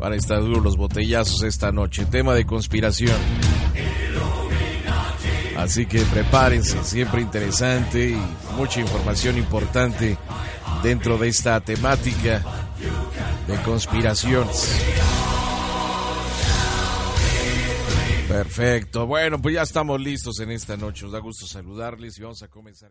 Van a estar duros los botellazos esta noche. Tema de conspiración. Así que prepárense, siempre interesante y mucha información importante dentro de esta temática de conspiraciones. Perfecto. Bueno, pues ya estamos listos en esta noche. Nos da gusto saludarles y vamos a comenzar.